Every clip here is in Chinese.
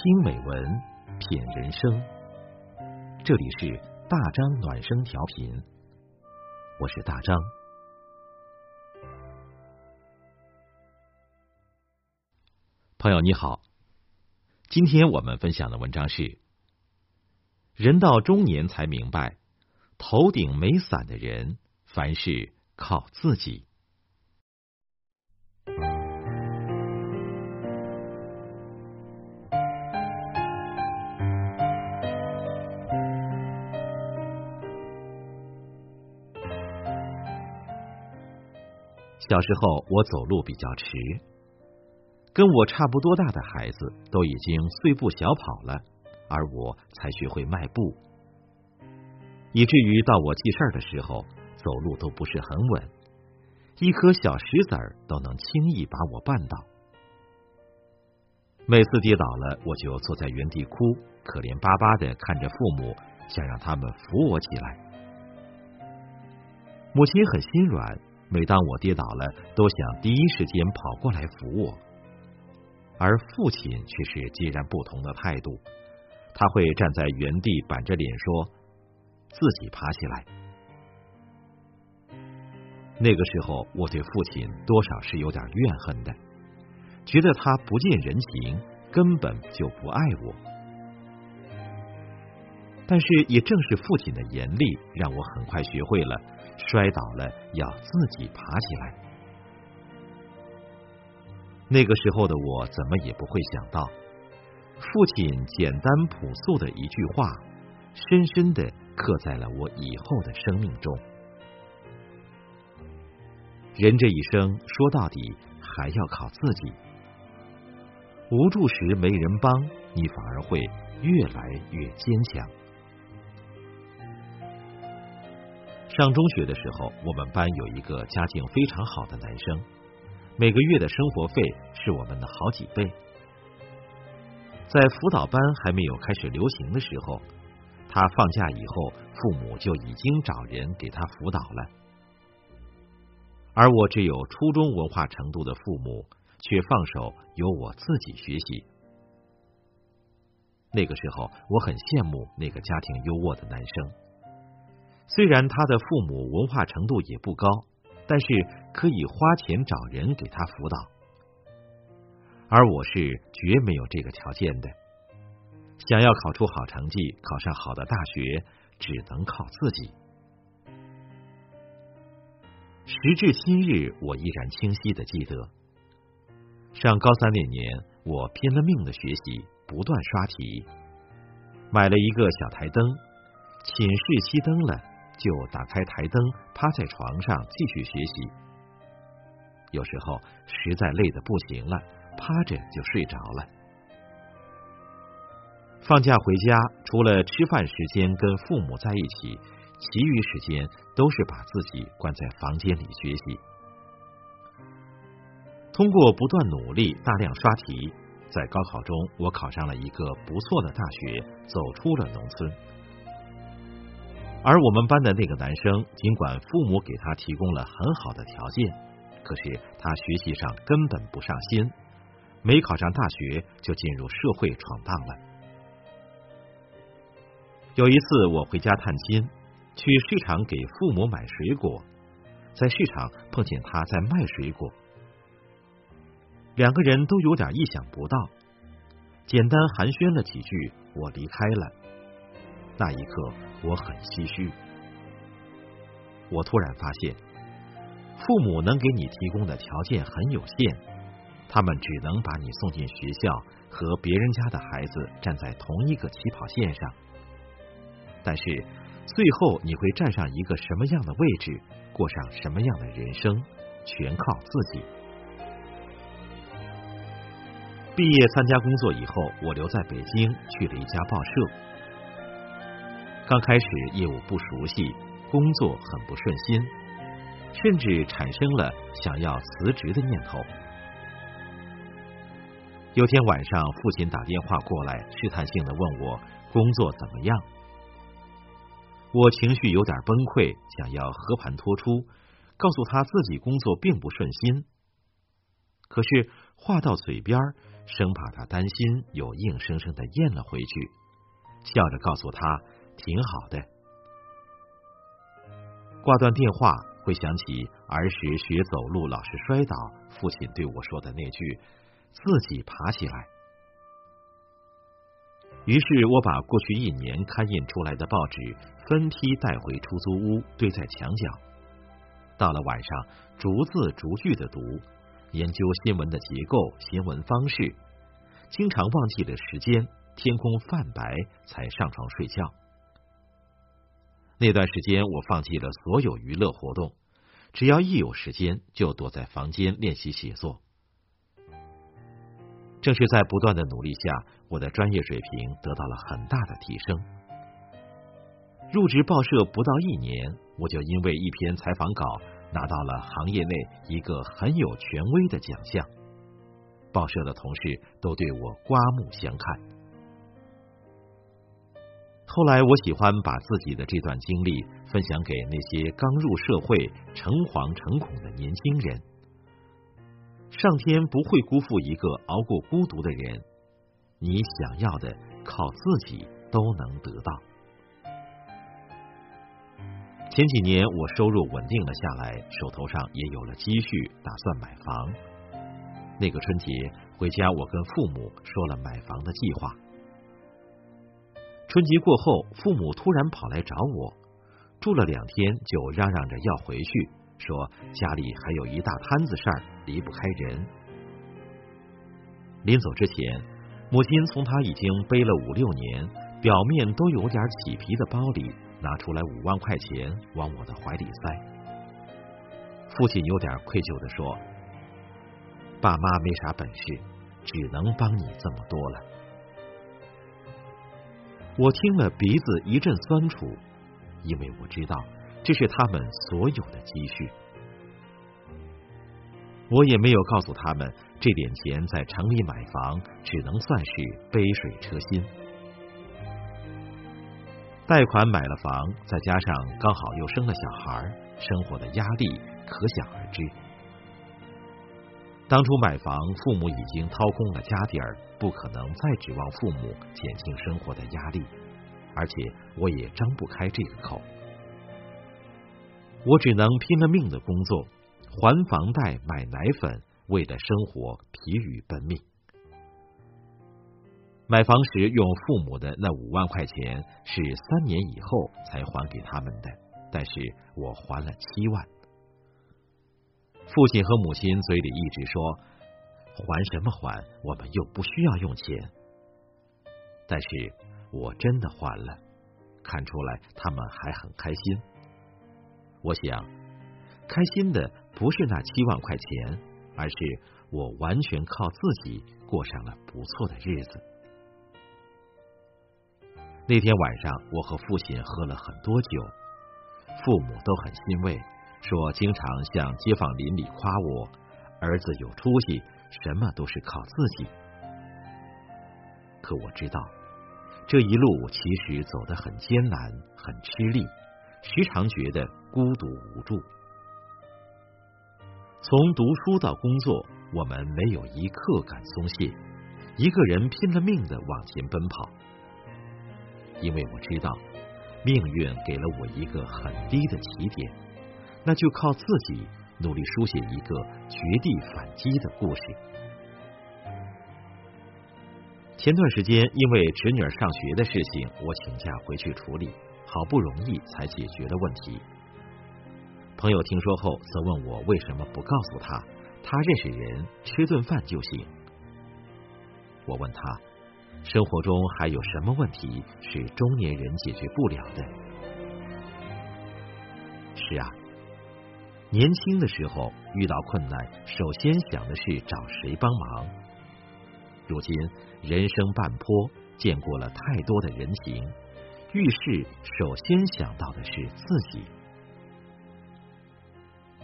听美文，品人生。这里是大张暖声调频，我是大张。朋友你好，今天我们分享的文章是：人到中年才明白，头顶没伞的人，凡事靠自己。小时候，我走路比较迟，跟我差不多大的孩子都已经碎步小跑了，而我才学会迈步，以至于到我记事儿的时候，走路都不是很稳，一颗小石子儿都能轻易把我绊倒。每次跌倒了，我就坐在原地哭，可怜巴巴的看着父母，想让他们扶我起来。母亲很心软。每当我跌倒了，都想第一时间跑过来扶我，而父亲却是截然不同的态度。他会站在原地板着脸说：“自己爬起来。”那个时候，我对父亲多少是有点怨恨的，觉得他不近人情，根本就不爱我。但是，也正是父亲的严厉，让我很快学会了。摔倒了要自己爬起来。那个时候的我怎么也不会想到，父亲简单朴素的一句话，深深的刻在了我以后的生命中。人这一生说到底还要靠自己，无助时没人帮，你反而会越来越坚强。上中学的时候，我们班有一个家境非常好的男生，每个月的生活费是我们的好几倍。在辅导班还没有开始流行的时候，他放假以后，父母就已经找人给他辅导了。而我只有初中文化程度的父母，却放手由我自己学习。那个时候，我很羡慕那个家庭优渥的男生。虽然他的父母文化程度也不高，但是可以花钱找人给他辅导，而我是绝没有这个条件的。想要考出好成绩，考上好的大学，只能靠自己。时至今日，我依然清晰的记得，上高三那年，我拼了命的学习，不断刷题，买了一个小台灯，寝室熄灯了。就打开台灯，趴在床上继续学习。有时候实在累得不行了，趴着就睡着了。放假回家，除了吃饭时间跟父母在一起，其余时间都是把自己关在房间里学习。通过不断努力，大量刷题，在高考中，我考上了一个不错的大学，走出了农村。而我们班的那个男生，尽管父母给他提供了很好的条件，可是他学习上根本不上心，没考上大学就进入社会闯荡了。有一次我回家探亲，去市场给父母买水果，在市场碰见他在卖水果，两个人都有点意想不到，简单寒暄了几句，我离开了。那一刻，我很唏嘘。我突然发现，父母能给你提供的条件很有限，他们只能把你送进学校，和别人家的孩子站在同一个起跑线上。但是，最后你会站上一个什么样的位置，过上什么样的人生，全靠自己。毕业参加工作以后，我留在北京，去了一家报社。刚开始业务不熟悉，工作很不顺心，甚至产生了想要辞职的念头。有天晚上，父亲打电话过来，试探性的问我工作怎么样。我情绪有点崩溃，想要和盘托出，告诉他自己工作并不顺心。可是话到嘴边，生怕他担心，又硬生生的咽了回去，笑着告诉他挺好的。挂断电话，会想起儿时学走路老是摔倒，父亲对我说的那句：“自己爬起来。”于是我把过去一年刊印出来的报纸分批带回出租屋，堆在墙角。到了晚上，逐字逐句的读，研究新闻的结构、新闻方式，经常忘记了时间，天空泛白才上床睡觉。那段时间，我放弃了所有娱乐活动，只要一有时间，就躲在房间练习写作。正是在不断的努力下，我的专业水平得到了很大的提升。入职报社不到一年，我就因为一篇采访稿拿到了行业内一个很有权威的奖项，报社的同事都对我刮目相看。后来，我喜欢把自己的这段经历分享给那些刚入社会、诚惶诚恐的年轻人。上天不会辜负一个熬过孤独的人，你想要的靠自己都能得到。前几年我收入稳定了下来，手头上也有了积蓄，打算买房。那个春节回家，我跟父母说了买房的计划。春节过后，父母突然跑来找我，住了两天就嚷嚷着要回去。说家里还有一大摊子事儿，离不开人。临走之前，母亲从他已经背了五六年、表面都有点起皮的包里拿出来五万块钱，往我的怀里塞。父亲有点愧疚的说：“爸妈没啥本事，只能帮你这么多了。”我听了鼻子一阵酸楚，因为我知道。这是他们所有的积蓄，我也没有告诉他们，这点钱在城里买房只能算是杯水车薪。贷款买了房，再加上刚好又生了小孩，生活的压力可想而知。当初买房，父母已经掏空了家底儿，不可能再指望父母减轻生活的压力，而且我也张不开这个口。我只能拼了命的工作，还房贷、买奶粉，为了生活疲于奔命。买房时用父母的那五万块钱是三年以后才还给他们的，但是我还了七万。父亲和母亲嘴里一直说还什么还，我们又不需要用钱。但是我真的还了，看出来他们还很开心。我想，开心的不是那七万块钱，而是我完全靠自己过上了不错的日子。那天晚上，我和父亲喝了很多酒，父母都很欣慰，说经常向街坊邻里夸我儿子有出息，什么都是靠自己。可我知道，这一路其实走得很艰难，很吃力。时常觉得孤独无助。从读书到工作，我们没有一刻敢松懈，一个人拼了命的往前奔跑。因为我知道，命运给了我一个很低的起点，那就靠自己努力书写一个绝地反击的故事。前段时间，因为侄女儿上学的事情，我请假回去处理。好不容易才解决了问题。朋友听说后，则问我为什么不告诉他，他认识人，吃顿饭就行。我问他，生活中还有什么问题是中年人解决不了的？是啊，年轻的时候遇到困难，首先想的是找谁帮忙。如今人生半坡，见过了太多的人情。遇事首先想到的是自己。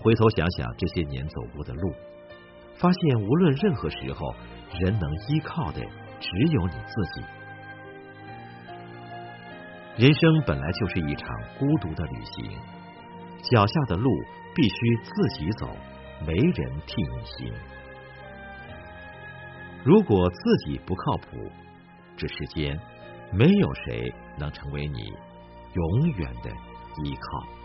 回头想想这些年走过的路，发现无论任何时候，人能依靠的只有你自己。人生本来就是一场孤独的旅行，脚下的路必须自己走，没人替你行。如果自己不靠谱，这世间没有谁能成为你永远的依靠。